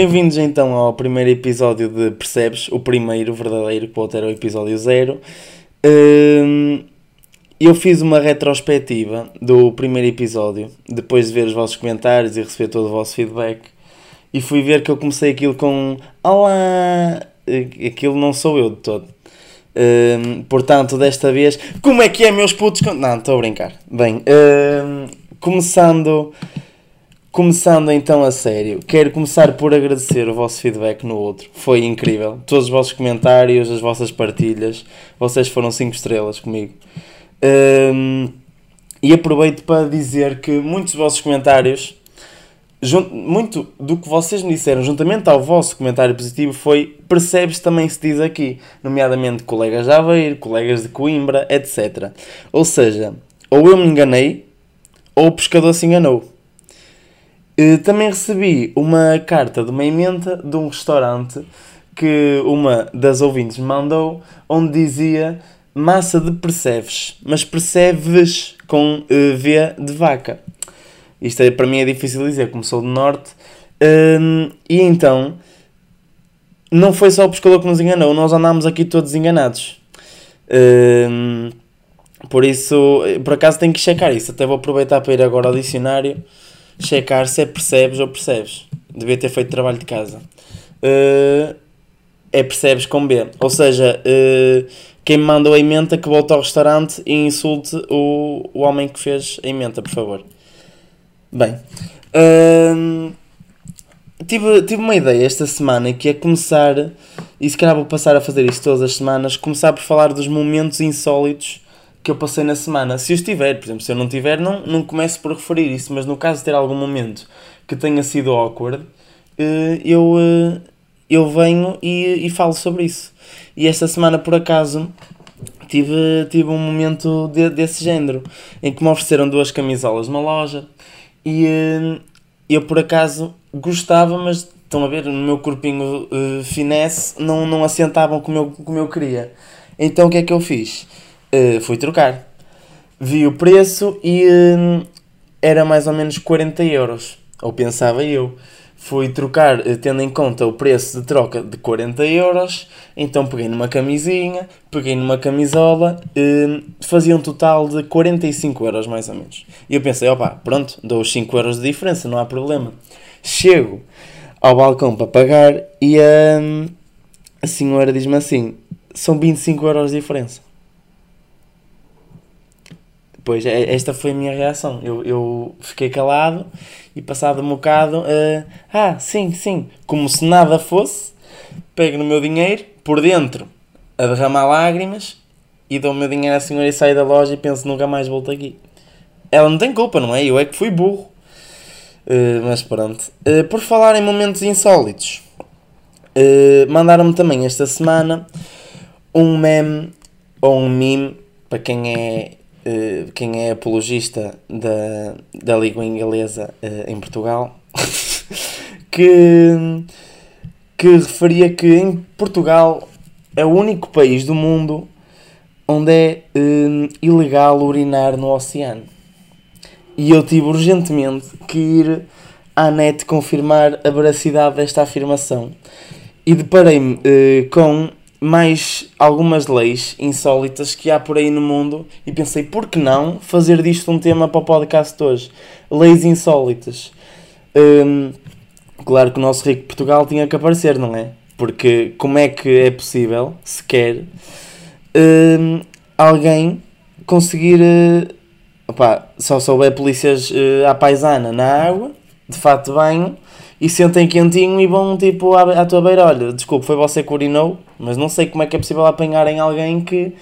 Bem, bem-vindos então ao primeiro episódio de Percebes, o primeiro verdadeiro, que pode ter o episódio zero. Hum, eu fiz uma retrospectiva do primeiro episódio, depois de ver os vossos comentários e receber todo o vosso feedback, e fui ver que eu comecei aquilo com Olá! Aquilo não sou eu de todo. Hum, portanto, desta vez, como é que é, meus putos? Não, estou a brincar. Bem, hum, começando Começando então a sério, quero começar por agradecer o vosso feedback no outro. Foi incrível. Todos os vossos comentários, as vossas partilhas, vocês foram 5 estrelas comigo. Um, e aproveito para dizer que muitos dos vossos comentários, muito do que vocês me disseram, juntamente ao vosso comentário positivo, foi percebes também se diz aqui, nomeadamente colegas de Aveiro, colegas de Coimbra, etc. Ou seja, ou eu me enganei, ou o pescador se enganou. Eh, também recebi uma carta de uma emenda de um restaurante que uma das ouvintes me mandou, onde dizia massa de percebes, mas percebes com uh, V de vaca. Isto é, para mim é difícil dizer, como sou do norte. Uh, e então, não foi só o pescador que nos enganou, nós andámos aqui todos enganados. Uh, por isso, por acaso tenho que checar isso. Até vou aproveitar para ir agora ao dicionário checar se é percebes ou percebes. Devia ter feito trabalho de casa. Uh, é percebes com B. Ou seja, uh, quem me mandou a emenda que volte ao restaurante e insulte o, o homem que fez a emenda, por favor. Bem, uh, tive, tive uma ideia esta semana que é começar, e se calhar vou passar a fazer isto todas as semanas, começar por falar dos momentos insólitos que eu passei na semana. Se eu estiver, por exemplo, se eu não tiver, não, não começo por referir isso, mas no caso de ter algum momento que tenha sido awkward, eh, eu, eh, eu venho e, e falo sobre isso. E esta semana, por acaso, tive, tive um momento de, desse género, em que me ofereceram duas camisolas numa loja e eh, eu, por acaso, gostava, mas estão a ver, no meu corpinho uh, finesse, não, não assentavam como eu, como eu queria. Então o que é que eu fiz? Uh, fui trocar. Vi o preço e uh, era mais ou menos 40 euros. Ou pensava eu. Fui trocar uh, tendo em conta o preço de troca de 40 euros. Então peguei numa camisinha, peguei numa camisola. fazia um total de 45 euros mais ou menos. E eu pensei, opa, pronto, dou os 5 euros de diferença, não há problema. Chego ao balcão para pagar e a senhora diz-me assim: são 25 euros de diferença. Pois, é, esta foi a minha reação. Eu, eu fiquei calado e passado um bocado, uh, ah, sim, sim, como se nada fosse, pego no meu dinheiro, por dentro, a derramar lágrimas, e dou o meu dinheiro à senhora e saio da loja e penso nunca mais volto aqui. Ela não tem culpa, não é? Eu é que fui burro. Uh, mas pronto. Uh, por falar em momentos insólitos, mandaram-me também esta semana um meme ou um meme para quem é eh, quem é apologista da, da língua inglesa uh, em Portugal, que, que referia que em Portugal é o único país do mundo onde é uh, ilegal urinar no oceano. E eu tive urgentemente que ir à net confirmar a veracidade desta afirmação. E deparei-me com mais algumas leis insólitas que há por aí no mundo e pensei, por que não fazer disto um tema para o podcast hoje? Leis insólitas. Hum, claro que o nosso rico Portugal tinha que aparecer, não é? Porque como é que é possível, sequer, hum, alguém conseguir. Uh, só souber polícias uh, à paisana na água, de fato banho, e sentem quentinho e vão tipo à, à tua beira, olha, desculpe, foi você que urinou, mas não sei como é que é possível apanharem alguém que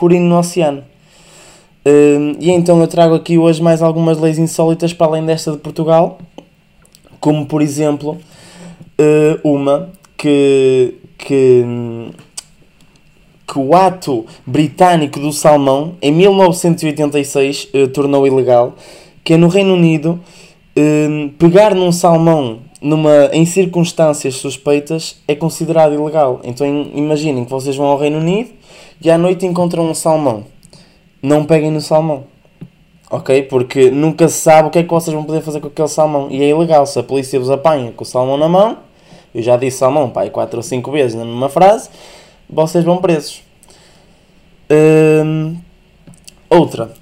urine no oceano. Uh, e então eu trago aqui hoje mais algumas leis insólitas para além desta de Portugal, como por exemplo uh, uma que, que, que o ato britânico do salmão em 1986 uh, eh, tornou ilegal, que é no Reino Unido pegar num salmão numa, em circunstâncias suspeitas é considerado ilegal. Então imaginem que vocês vão ao Reino Unido e à noite encontram um salmão. Não peguem no salmão. ok? Porque nunca se sabe o que é que vocês vão poder fazer com aquele salmão. E é ilegal. Se a polícia vos apanha com o salmão na mão, eu já disse salmão, pai, 4 ou 5 vezes numa frase, vocês vão presos. Hum, outra.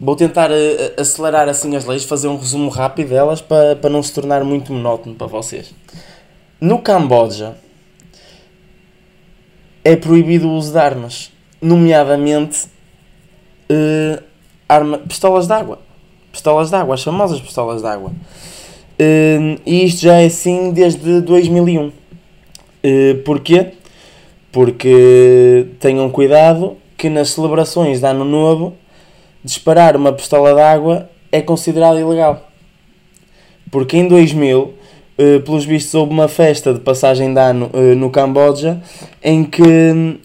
Vou tentar uh, acelerar assim as leis, fazer um resumo rápido delas para, para não se tornar muito monótono para vocês. No Camboja é proibido o uso de armas, nomeadamente uh, arma, pistolas de água. Pistolas de água, as famosas pistolas de água. Uh, e isto já é assim desde 2001. Uh, porquê? Porque tenham cuidado que nas celebrações de Ano Novo disparar uma pistola de água é considerado ilegal. Porque em 2000, uh, pelos vistos, houve uma festa de passagem de ano uh, no Camboja em que,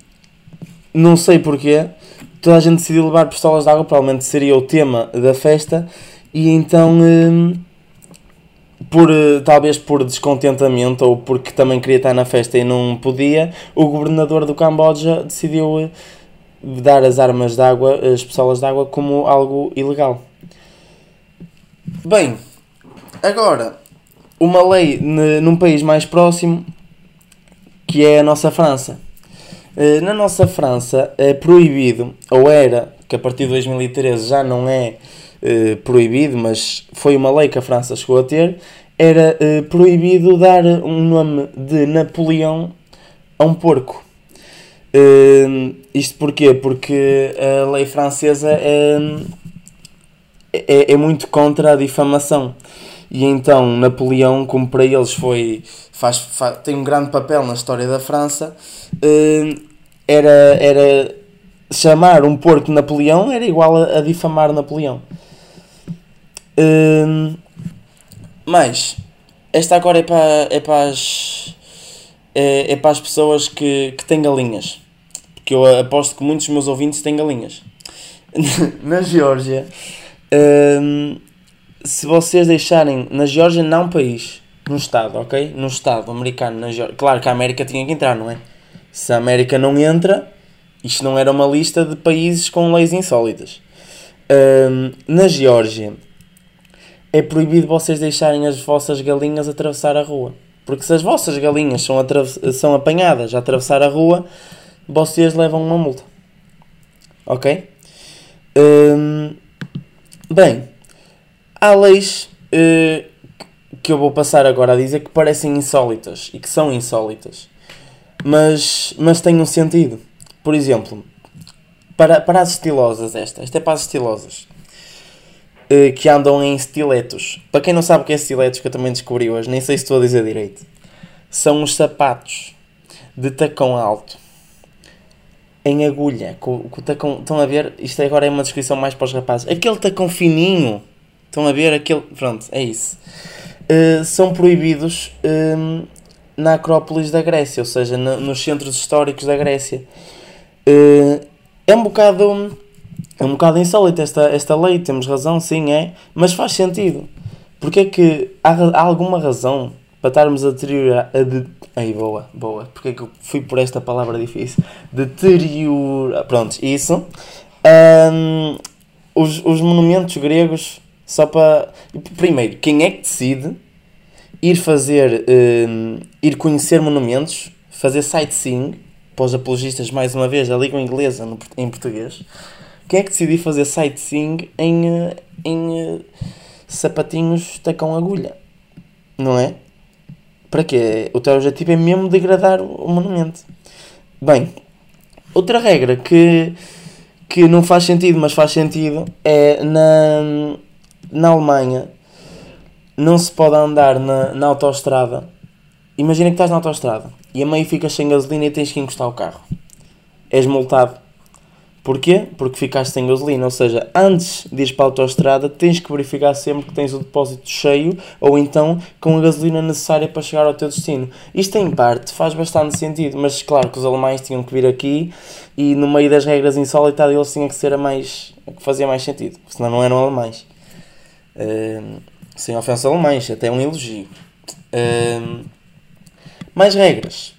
não sei porquê, toda a gente decidiu levar pistolas de água, provavelmente seria o tema da festa, e então, uh, por, talvez por descontentamento ou porque também queria estar na festa e não podia, o governador do Camboja decidiu dar as armas de água, as pistolas de água, como algo ilegal. Bem, agora, uma lei num país mais próximo, que é a nossa França. Eh, na nossa França é proibido, ou era, que a partir de 2013 já não é eh, proibido, mas foi uma lei que a França chegou a ter, era eh, proibido dar um nome de Napoleão a um porco. Uh, isto porquê? Porque a lei francesa é, é, é, muito contra a difamação. E então Napoleão, como para eles foi faz, faz, tem um grande papel na história da França, uh, era, era chamar um porco Napoleão era igual a, a difamar Napoleão. Uh, mas esta agora é para, é para as é, é para as pessoas que, que têm galinhas. Porque eu aposto que muitos dos meus ouvintes têm galinhas. na Geórgia, hum, se vocês deixarem. Na Geórgia, não país, no Estado, ok? No Estado americano, na Geórgia. Claro que a América tinha que entrar, não é? Se a América não entra, isto não era uma lista de países com leis insólitas. Hum, na Geórgia, é proibido vocês deixarem as vossas galinhas atravessar a rua. Porque se as vossas galinhas são, são apanhadas a atravessar a rua, vocês levam uma multa. Ok? Hum, bem, há leis uh, que eu vou passar agora a dizer que parecem insólitas e que são insólitas, mas, mas têm um sentido. Por exemplo, para, para as estilosas, esta, esta é para as estilosas que andam em estiletos. Para quem não sabe o que é estiletos, que eu também descobri hoje, nem sei se estou a dizer direito, são os sapatos de tacão alto em agulha. Com, com o tacão, estão a ver? Isto agora é uma descrição mais para os rapazes. Aquele tacão fininho, estão a ver? Aquele, pronto, é isso. Uh, são proibidos uh, na Acrópolis da Grécia, ou seja, no, nos centros históricos da Grécia. Uh, é um bocado é um bocado insólito esta, esta lei, temos razão, sim, é, mas faz sentido. Porque é que há, há alguma razão para estarmos a deteriorar. A de, ai, boa, boa. Porque é que eu fui por esta palavra difícil? Deteriorar. Pronto, isso. Um, os, os monumentos gregos, só para. Primeiro, quem é que decide ir fazer. Um, ir conhecer monumentos, fazer sightseeing, para os apologistas, mais uma vez, a língua inglesa no, em português quem é que decidiu fazer sightseeing em, eh, em uh, sapatinhos tacão agulha? Não é? Para quê? O teu objetivo é mesmo degradar o monumento. Bem, outra regra que, que não faz sentido, mas faz sentido, é na, na Alemanha não se pode andar na, na autoestrada. Imagina que estás na autoestrada e a meio ficas sem gasolina e tens que encostar o carro. És multado Porquê? Porque ficaste sem gasolina, ou seja, antes de ir para a autostrada tens que verificar sempre que tens o depósito cheio ou então com a gasolina necessária para chegar ao teu destino. Isto em parte faz bastante sentido, mas claro que os alemães tinham que vir aqui e no meio das regras insólitas eles tinham que ser a mais a que fazia mais sentido, senão não eram alemães. Uh, sem ofensa alemães, até um elogio. Uh, mais regras.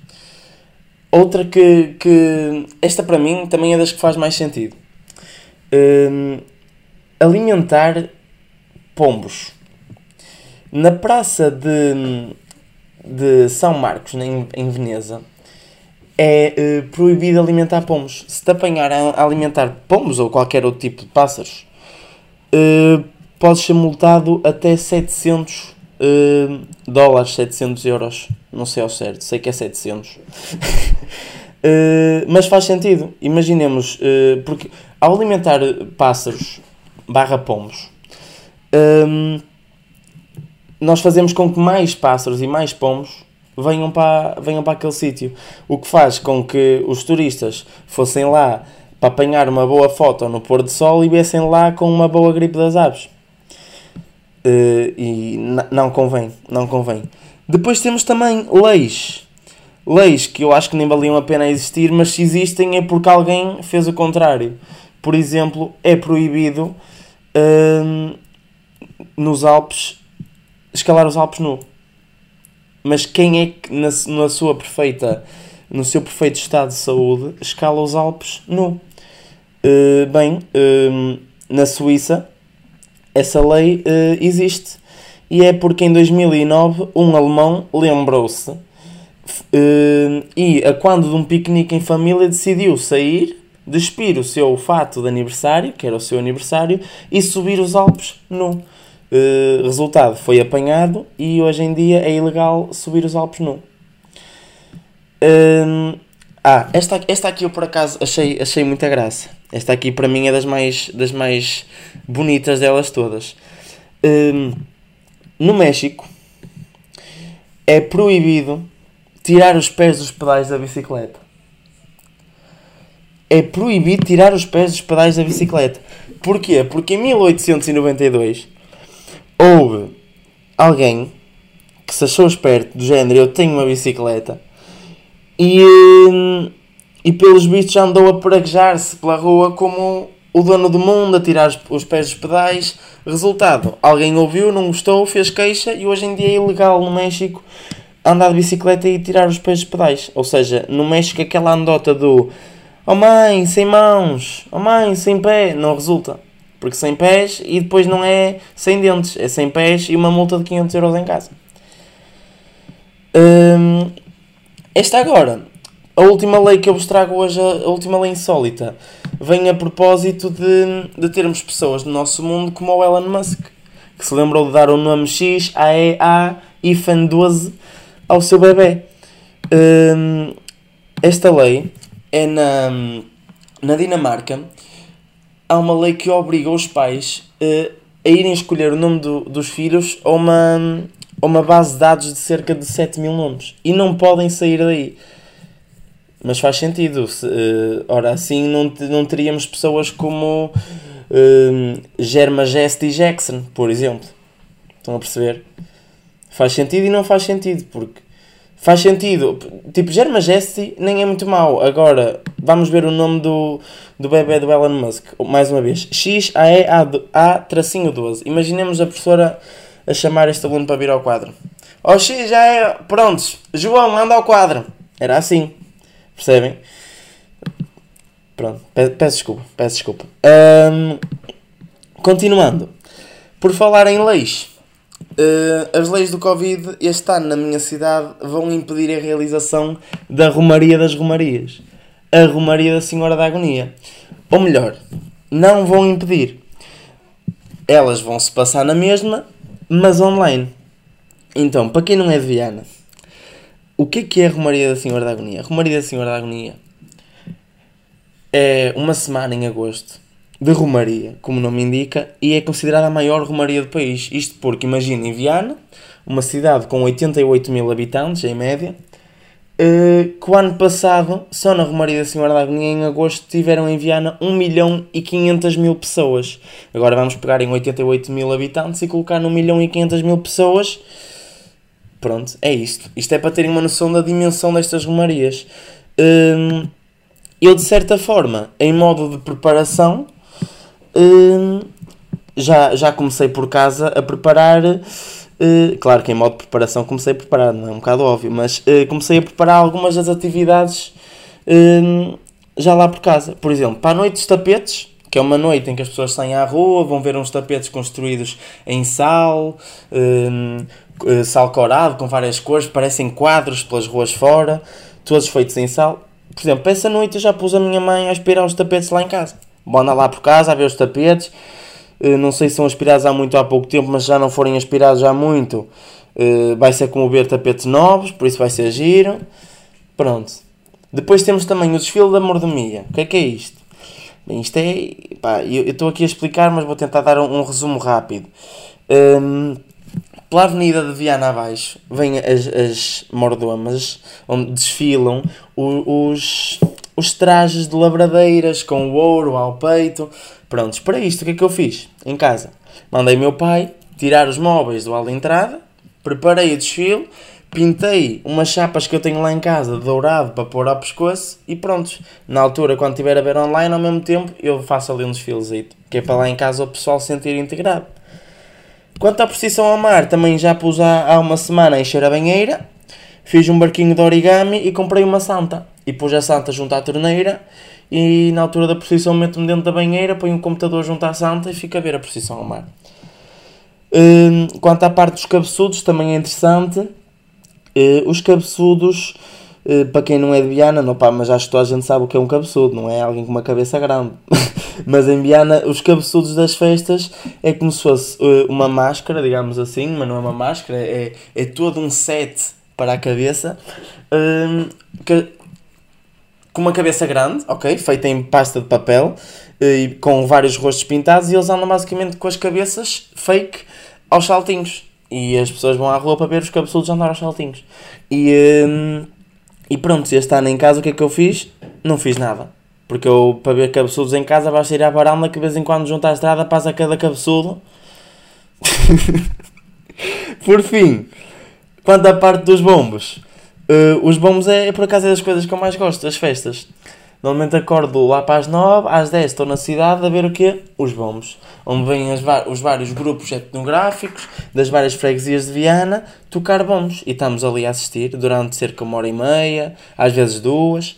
Outra que, que. Esta para mim também é das que faz mais sentido. Um, alimentar pombos. Na praça de, de São Marcos, em, em Veneza, é uh, proibido alimentar pombos. Se te apanhar a alimentar pombos ou qualquer outro tipo de pássaros, uh, podes ser multado até 700 uh, dólares, 700 euros. Não sei ao certo, sei que é 700. uh, mas faz sentido. Imaginemos, uh, porque ao alimentar pássaros barra pombos, um, nós fazemos com que mais pássaros e mais pombos venham para, venham para aquele sítio. O que faz com que os turistas fossem lá para apanhar uma boa foto no pôr do sol e viessem lá com uma boa gripe das aves. Uh, e não convém, não convém. Depois temos também leis. Leis que eu acho que nem valiam a pena existir, mas se existem é porque alguém fez o contrário. Por exemplo, é proibido uh, nos Alpes escalar os Alpes nu. Mas quem é que na, na sua perfeita, no seu perfeito estado de saúde escala os Alpes nu? Uh, bem, uh, na Suíça essa lei uh, existe e é porque em 2009 um alemão lembrou-se e a quando de um piquenique em família decidiu sair, despir o seu fato de aniversário, que era o seu aniversário, e subir os Alpes nu. Uh, resultado, foi apanhado e hoje em dia é ilegal subir os Alpes nu. Uh, ah, esta, esta aqui eu por acaso achei, achei muita graça. Esta aqui para mim é das mais, das mais bonitas delas todas. Uh, no México é proibido tirar os pés dos pedais da bicicleta. É proibido tirar os pés dos pedais da bicicleta. Porquê? Porque em 1892 houve alguém que se achou esperto do género eu tenho uma bicicleta e, hum, e pelos vistos andou a praguejar-se pela rua como o dono do mundo a tirar os pés dos pedais. Resultado, alguém ouviu, não gostou, fez queixa e hoje em dia é ilegal no México andar de bicicleta e tirar os pés dos pedais. Ou seja, no México aquela andota do Oh mãe, sem mãos, oh mãe, sem pé, não resulta. Porque sem pés e depois não é sem dentes, é sem pés e uma multa de 500 euros em casa. Hum, esta agora, a última lei que eu vos trago hoje, a última lei insólita, vem a propósito de, de termos pessoas no nosso mundo como o Elon Musk, que se lembrou de dar o nome X, A, E, A, IFAN 12 ao seu bebê. Hum, esta lei é na, na Dinamarca há uma lei que obriga os pais uh, a irem escolher o nome do, dos filhos a uma, a uma base de dados de cerca de 7 mil nomes. E não podem sair daí. Mas faz sentido. Se, uh, ora, assim não, não teríamos pessoas como uh, Germa Gest e Jackson, por exemplo. Estão a perceber? Faz sentido e não faz sentido, porque faz sentido. Tipo, Germa Gesti nem é muito mau. Agora, vamos ver o nome do, do bebê do Elon Musk. Mais uma vez. X, A, E, A, A, tracinho 12. Imaginemos a professora a chamar este aluno para vir ao quadro. Oh, X, já é... Prontos. João, anda ao quadro. Era assim. Percebem? Pronto. Peço desculpa. Peço desculpa. Um, continuando. Por falar em leis. Uh, as leis do Covid este ano na minha cidade vão impedir a realização da Romaria das Romarias. A Romaria da Senhora da Agonia. Ou melhor, não vão impedir. Elas vão se passar na mesma, mas online. Então, para quem não é de Viana, o que é que é a Romaria da Senhora da Agonia? A Romaria da Senhora da Agonia é uma semana em agosto de Romaria, como o nome indica, e é considerada a maior Romaria do país. Isto porque, imaginem, Viana, uma cidade com 88 mil habitantes, em média, eh, que o ano passado, só na Romaria da Senhora da Agonia, em agosto, tiveram em Viana 1 milhão e 500 mil pessoas. Agora vamos pegar em 88 mil habitantes e colocar no 1 milhão e 500 mil pessoas. Pronto, é isto. Isto é para terem uma noção da dimensão destas Romarias. Hum, eu, de certa forma, em modo de preparação, Hum, já, já comecei por casa a preparar. Uh, claro que em modo de preparação comecei a preparar, não é um bocado óbvio, mas uh, comecei a preparar algumas das atividades uh, já lá por casa. Por exemplo, para a noite dos tapetes, que é uma noite em que as pessoas saem à rua, vão ver uns tapetes construídos em sal, hum, sal corado, com várias cores, parecem quadros pelas ruas fora, todos feitos em sal. Por exemplo, essa noite eu já pus a minha mãe a aspirar os tapetes lá em casa. Andar lá por casa a ver os tapetes. Eh, não sei se são aspirados há muito ou há pouco tempo, mas já não forem aspirados há muito. Eh, vai ser como ver tapetes novos, por isso vai ser giro. Pronto. Depois temos também o desfile da mordomia. O que é que é isto? Bem, isto é. Pá, eu estou aqui a explicar, mas vou tentar dar um, um resumo rápido. Um, pela avenida de Viana abaixo vêm as, as mordomas, onde desfilam os, os trajes de lavradeiras com ouro ao peito. Prontos, para isto o que é que eu fiz? Em casa. Mandei meu pai tirar os móveis do hall de entrada, preparei o desfile, pintei umas chapas que eu tenho lá em casa de dourado para pôr ao pescoço e pronto. Na altura, quando estiver a ver online, ao mesmo tempo, eu faço ali um desfiles que é para lá em casa o pessoal se sentir integrado. Quanto à procissão ao mar, também já pus há, há uma semana a encher a banheira, fiz um barquinho de origami e comprei uma santa. E pus a santa junto à torneira e na altura da procissão meto-me dentro da banheira, ponho o um computador junto à santa e fico a ver a procissão ao mar. Hum, quanto à parte dos cabeçudos, também é interessante. Uh, os cabeçudos, uh, para quem não é de Viana, não, pá, mas acho que toda a gente sabe o que é um cabeçudo, não é alguém com uma cabeça grande. mas em Viana, os cabeçudos das festas é como se fosse uh, uma máscara, digamos assim, mas não é uma máscara, é, é todo um set para a cabeça, hum, que, com uma cabeça grande, ok, feita em pasta de papel, e com vários rostos pintados, e eles andam basicamente com as cabeças fake aos saltinhos. E as pessoas vão à rua para ver os cabeçudos andar aos saltinhos. E, hum, e pronto, se este ano em casa o que é que eu fiz? Não fiz nada. Porque eu, para ver cabeçudos em casa, vais ir à varanda que de vez em quando junto à estrada passa cada cabeçudo. por fim, quanto à parte dos bombos, uh, os bombos é, é, por acaso é das coisas que eu mais gosto, das festas. Normalmente acordo lá para as 9, às 10 estou na cidade a ver o quê? Os bombos. Onde vêm os vários grupos etnográficos das várias freguesias de Viana tocar bombos. E estamos ali a assistir durante cerca de uma hora e meia, às vezes duas.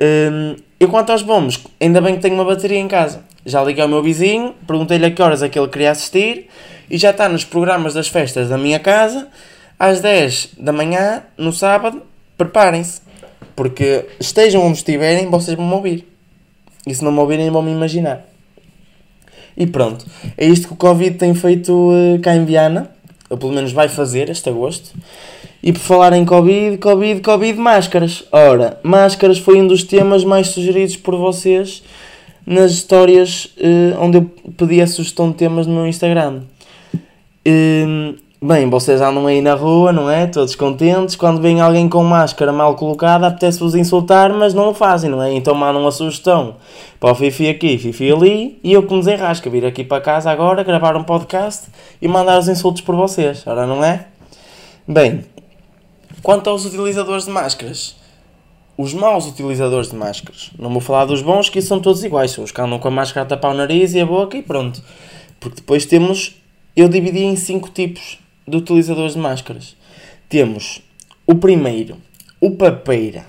Um, e quanto aos bombos, ainda bem que tenho uma bateria em casa. Já liguei ao meu vizinho, perguntei-lhe a que horas é que ele queria assistir e já está nos programas das festas da minha casa. Às 10 da manhã, no sábado, preparem-se porque estejam onde estiverem, vocês vão me ouvir. E se não me ouvirem, vão me imaginar. E pronto. É isto que o Covid tem feito uh, cá em Viana. Ou pelo menos vai fazer este agosto. E por falar em Covid, Covid, Covid, máscaras. Ora, máscaras foi um dos temas mais sugeridos por vocês nas histórias uh, onde eu pedi a sugestão de temas no Instagram. Uh, Bem, vocês andam aí na rua, não é? Todos contentes. Quando vem alguém com máscara mal colocada, apetece-vos insultar, mas não o fazem, não é? Então mandam uma sugestão para o Fifi aqui, Fifi ali, e eu que me desenrasca vir aqui para casa agora, gravar um podcast e mandar os insultos por vocês, ora não é? Bem, quanto aos utilizadores de máscaras, os maus utilizadores de máscaras, não vou falar dos bons, que são todos iguais, são os que andam com a máscara a tapar o nariz e a boca e pronto. Porque depois temos, eu dividi em cinco tipos de utilizadores de máscaras. Temos o primeiro, o papeira.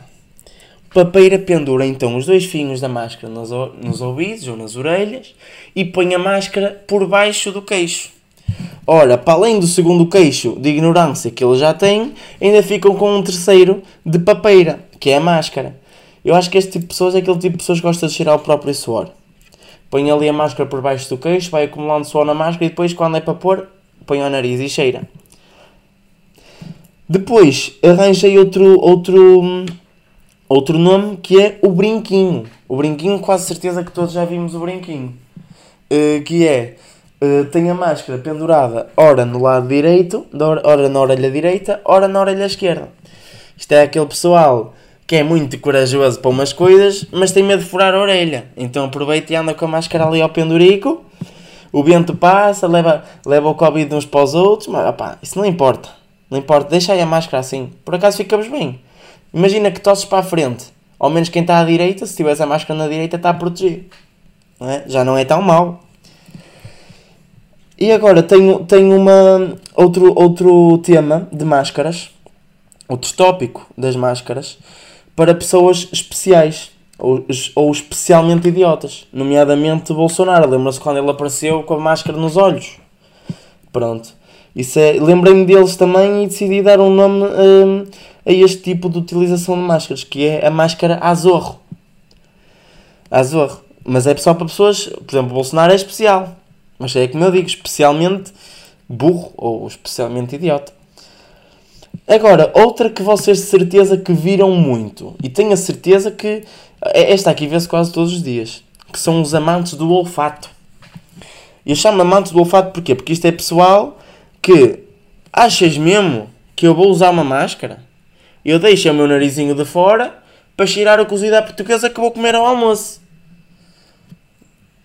O papeira pendura então os dois finhos da máscara nos, nos ouvidos ou nas orelhas e põe a máscara por baixo do queixo. Ora, para além do segundo queixo de ignorância que ele já tem, ainda ficam com um terceiro de papeira, que é a máscara. Eu acho que este tipo de pessoas é aquele tipo de pessoas que gosta de cheirar o próprio suor. Põe ali a máscara por baixo do queixo, vai acumulando suor na máscara e depois, quando é para pôr, põe ao nariz e cheira. Depois arranjei outro, outro, outro nome que é o brinquinho. O brinquinho, quase certeza que todos já vimos o brinquinho. Uh, que é, uh, tem a máscara pendurada ora no lado direito, ora na orelha direita, ora na orelha esquerda. Isto é aquele pessoal que é muito corajoso para umas coisas, mas tem medo de furar a orelha. Então aproveita e anda com a máscara ali ao pendurico o vento passa, leva, leva o Covid uns para os outros, mas opá, isso não importa. Não importa, deixa aí a máscara assim. Por acaso ficamos bem. Imagina que tosses para a frente. Ao menos quem está à direita, se tivesse a máscara na direita, está protegido. Não é? Já não é tão mau. E agora tenho, tenho uma, outro, outro tema de máscaras, outro tópico das máscaras, para pessoas especiais. Ou, ou especialmente idiotas, nomeadamente Bolsonaro. Lembra-se quando ele apareceu com a máscara nos olhos? Pronto. Isso é, lembrei-me deles também e decidi dar um nome hum, a este tipo de utilização de máscaras, que é a máscara Azorro. Azorro. Mas é só para pessoas, por exemplo, Bolsonaro é especial. Mas é como eu digo, especialmente burro ou especialmente idiota. Agora, outra que vocês de certeza que viram muito, e tenho a certeza que esta aqui vê-se quase todos os dias, que são os amantes do olfato. Eu chamo amantes do olfato porquê? Porque isto é pessoal que achas mesmo que eu vou usar uma máscara? Eu deixo o meu narizinho de fora para cheirar a cozida portuguesa que vou comer ao almoço.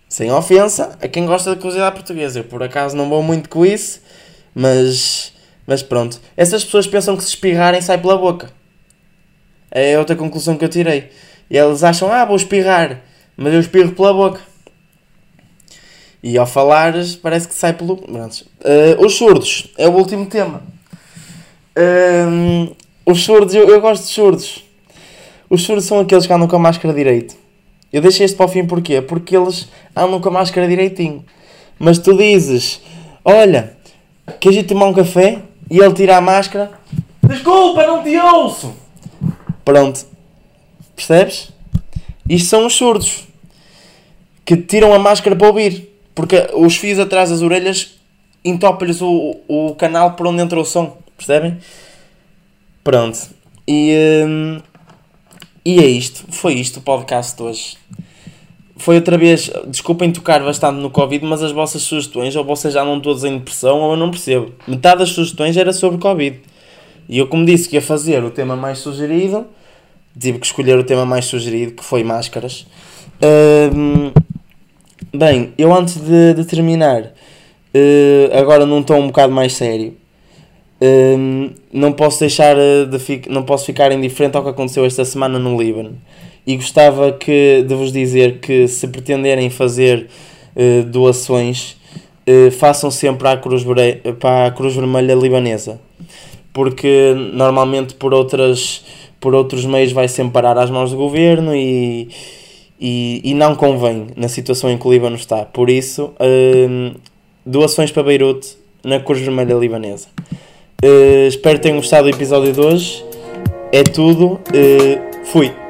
Sem ofensa a quem gosta de cozida portuguesa. Eu por acaso não vou muito com isso, mas, mas pronto. Essas pessoas pensam que se espirrarem sai pela boca. É outra conclusão que eu tirei. E eles acham, ah, vou espirrar, mas eu espirro pela boca. E ao falares, parece que sai pelo. Uh, os surdos é o último tema. Uh, os surdos, eu, eu gosto de surdos. Os surdos são aqueles que andam com a máscara direito. Eu deixei este para o fim porquê? Porque eles andam com a máscara direitinho. Mas tu dizes, olha, queres ir tomar um café? E ele tira a máscara. Desculpa, não te ouço! Pronto. Percebes? Isto são os surdos. Que tiram a máscara para ouvir. Porque os fios atrás das orelhas entopem-lhes o, o canal por onde entra o som. Percebem? Pronto. E, hum, e é isto. Foi isto o podcast de hoje. Foi outra vez. Desculpem tocar bastante no Covid, mas as vossas sugestões, ou vocês já não todos em depressão, ou eu não percebo. Metade das sugestões era sobre Covid. E eu, como disse que ia fazer o tema mais sugerido, tive que escolher o tema mais sugerido, que foi máscaras. Hum, Bem, eu antes de, de terminar, uh, agora num tom um bocado mais sério, uh, não posso deixar de fi não posso ficar indiferente ao que aconteceu esta semana no Líbano. E gostava que, de vos dizer que se pretenderem fazer uh, doações, façam sempre à Cruz, para a Cruz Vermelha Libanesa. Porque normalmente por, outras, por outros meios vai sempre parar às mãos do governo e e, e não convém na situação em que o Líbano está. Por isso, uh, doações para Beirute na Cruz Vermelha Libanesa. Uh, espero que tenham gostado do episódio de hoje. É tudo. Uh, fui.